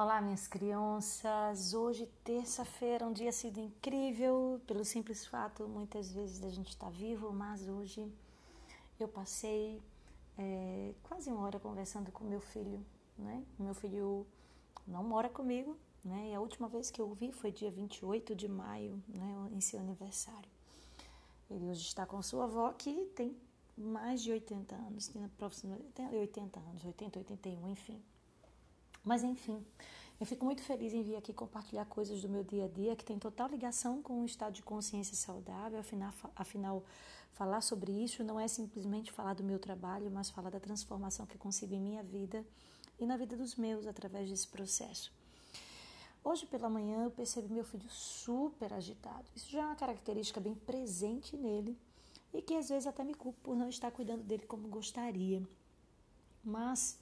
Olá, minhas crianças. Hoje, terça-feira, um dia sido incrível, pelo simples fato, muitas vezes, da gente estar vivo, mas hoje eu passei é, quase uma hora conversando com meu filho, né? Meu filho não mora comigo, né? E a última vez que eu o vi foi dia 28 de maio, né? Em seu aniversário. Ele hoje está com sua avó, que tem mais de 80 anos, tem aproximadamente 80 anos, 80, 81, enfim. Mas enfim, eu fico muito feliz em vir aqui compartilhar coisas do meu dia a dia que tem total ligação com o estado de consciência saudável. Afinal, afinal, falar sobre isso não é simplesmente falar do meu trabalho, mas falar da transformação que eu consigo em minha vida e na vida dos meus através desse processo. Hoje pela manhã eu percebi meu filho super agitado. Isso já é uma característica bem presente nele e que às vezes até me culpo por não estar cuidando dele como gostaria. Mas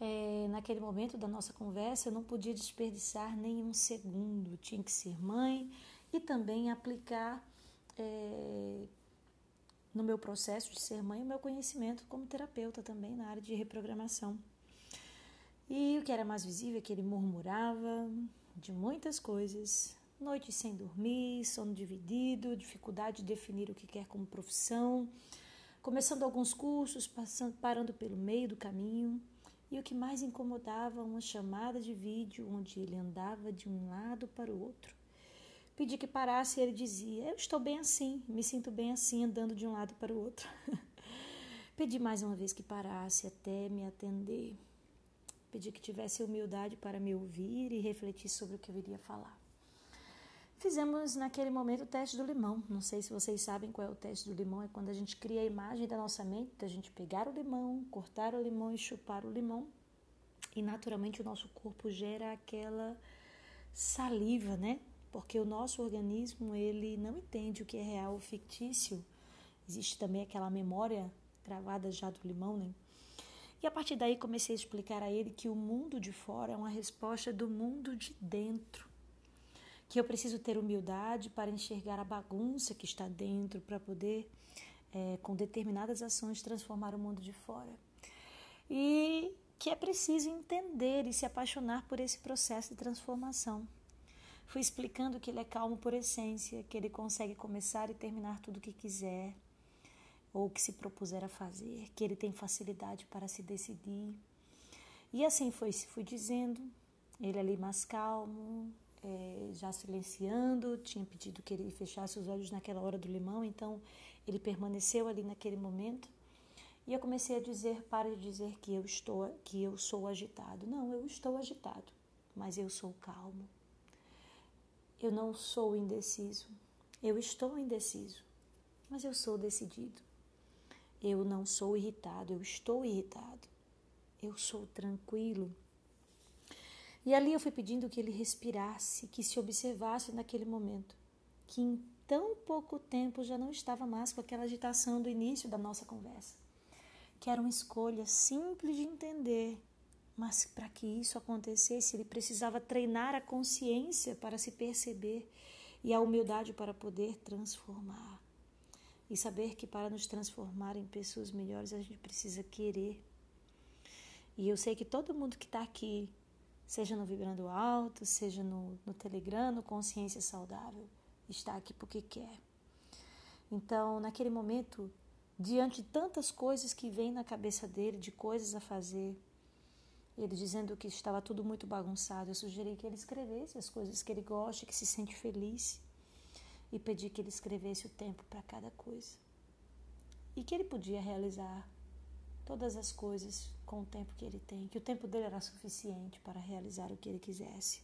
é, naquele momento da nossa conversa, eu não podia desperdiçar nenhum segundo. Tinha que ser mãe e também aplicar é, no meu processo de ser mãe o meu conhecimento como terapeuta também na área de reprogramação. E o que era mais visível é que ele murmurava de muitas coisas, noites sem dormir, sono dividido, dificuldade de definir o que quer como profissão, começando alguns cursos, passando, parando pelo meio do caminho. E o que mais incomodava, uma chamada de vídeo onde ele andava de um lado para o outro. Pedi que parasse e ele dizia: Eu estou bem assim, me sinto bem assim, andando de um lado para o outro. Pedi mais uma vez que parasse até me atender. Pedi que tivesse humildade para me ouvir e refletir sobre o que eu iria falar. Fizemos naquele momento o teste do limão. Não sei se vocês sabem qual é o teste do limão. É quando a gente cria a imagem da nossa mente, da gente pegar o limão, cortar o limão e chupar o limão. E naturalmente o nosso corpo gera aquela saliva, né? Porque o nosso organismo ele não entende o que é real ou fictício. Existe também aquela memória gravada já do limão, né? E a partir daí comecei a explicar a ele que o mundo de fora é uma resposta do mundo de dentro que eu preciso ter humildade para enxergar a bagunça que está dentro, para poder, é, com determinadas ações, transformar o mundo de fora. E que é preciso entender e se apaixonar por esse processo de transformação. Fui explicando que ele é calmo por essência, que ele consegue começar e terminar tudo o que quiser ou que se propuser a fazer, que ele tem facilidade para se decidir. E assim foi, fui dizendo, ele ali mais calmo, é, já silenciando, tinha pedido que ele fechasse os olhos naquela hora do limão, então ele permaneceu ali naquele momento. E eu comecei a dizer, para de dizer que eu estou, que eu sou agitado. Não, eu estou agitado, mas eu sou calmo. Eu não sou indeciso. Eu estou indeciso, mas eu sou decidido. Eu não sou irritado, eu estou irritado. Eu sou tranquilo, e ali eu fui pedindo que ele respirasse, que se observasse naquele momento, que em tão pouco tempo já não estava mais com aquela agitação do início da nossa conversa, que era uma escolha simples de entender, mas para que isso acontecesse, ele precisava treinar a consciência para se perceber e a humildade para poder transformar. E saber que para nos transformar em pessoas melhores a gente precisa querer. E eu sei que todo mundo que está aqui seja no Vibrando Alto, seja no, no Telegram, no Consciência Saudável, está aqui porque quer. Então, naquele momento, diante de tantas coisas que vêm na cabeça dele, de coisas a fazer, ele dizendo que estava tudo muito bagunçado, eu sugeri que ele escrevesse as coisas que ele gosta, que se sente feliz, e pedi que ele escrevesse o tempo para cada coisa. E que ele podia realizar todas as coisas com o tempo que ele tem, que o tempo dele era suficiente para realizar o que ele quisesse.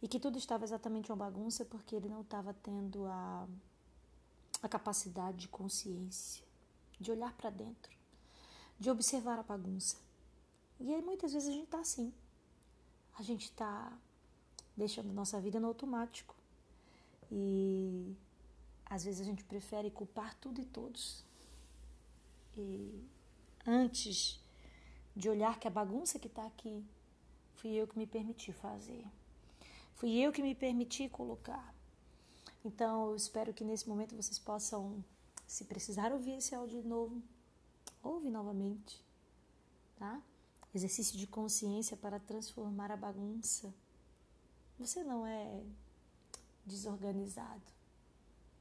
E que tudo estava exatamente uma bagunça porque ele não estava tendo a, a capacidade de consciência, de olhar para dentro, de observar a bagunça. E aí muitas vezes a gente está assim. A gente está deixando nossa vida no automático. E às vezes a gente prefere culpar tudo e todos. E antes de olhar que a bagunça que está aqui fui eu que me permiti fazer. Fui eu que me permiti colocar. Então, eu espero que nesse momento vocês possam, se precisar ouvir esse áudio de novo, ouve novamente, tá? exercício de consciência para transformar a bagunça. Você não é desorganizado.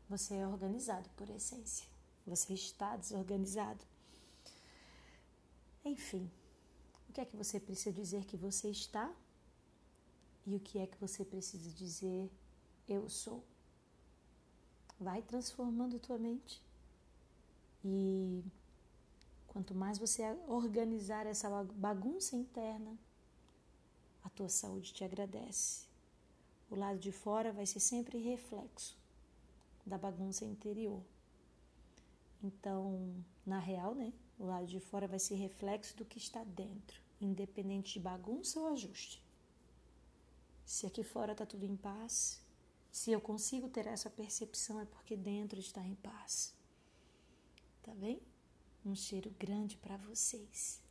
Você é organizado por essência. Você está desorganizado. Enfim, o que é que você precisa dizer que você está? E o que é que você precisa dizer eu sou? Vai transformando tua mente. E quanto mais você organizar essa bagunça interna, a tua saúde te agradece. O lado de fora vai ser sempre reflexo da bagunça interior. Então, na real, né? O lado de fora vai ser reflexo do que está dentro, independente de bagunça ou ajuste. Se aqui fora está tudo em paz, se eu consigo ter essa percepção é porque dentro está em paz. Tá bem? Um cheiro grande para vocês.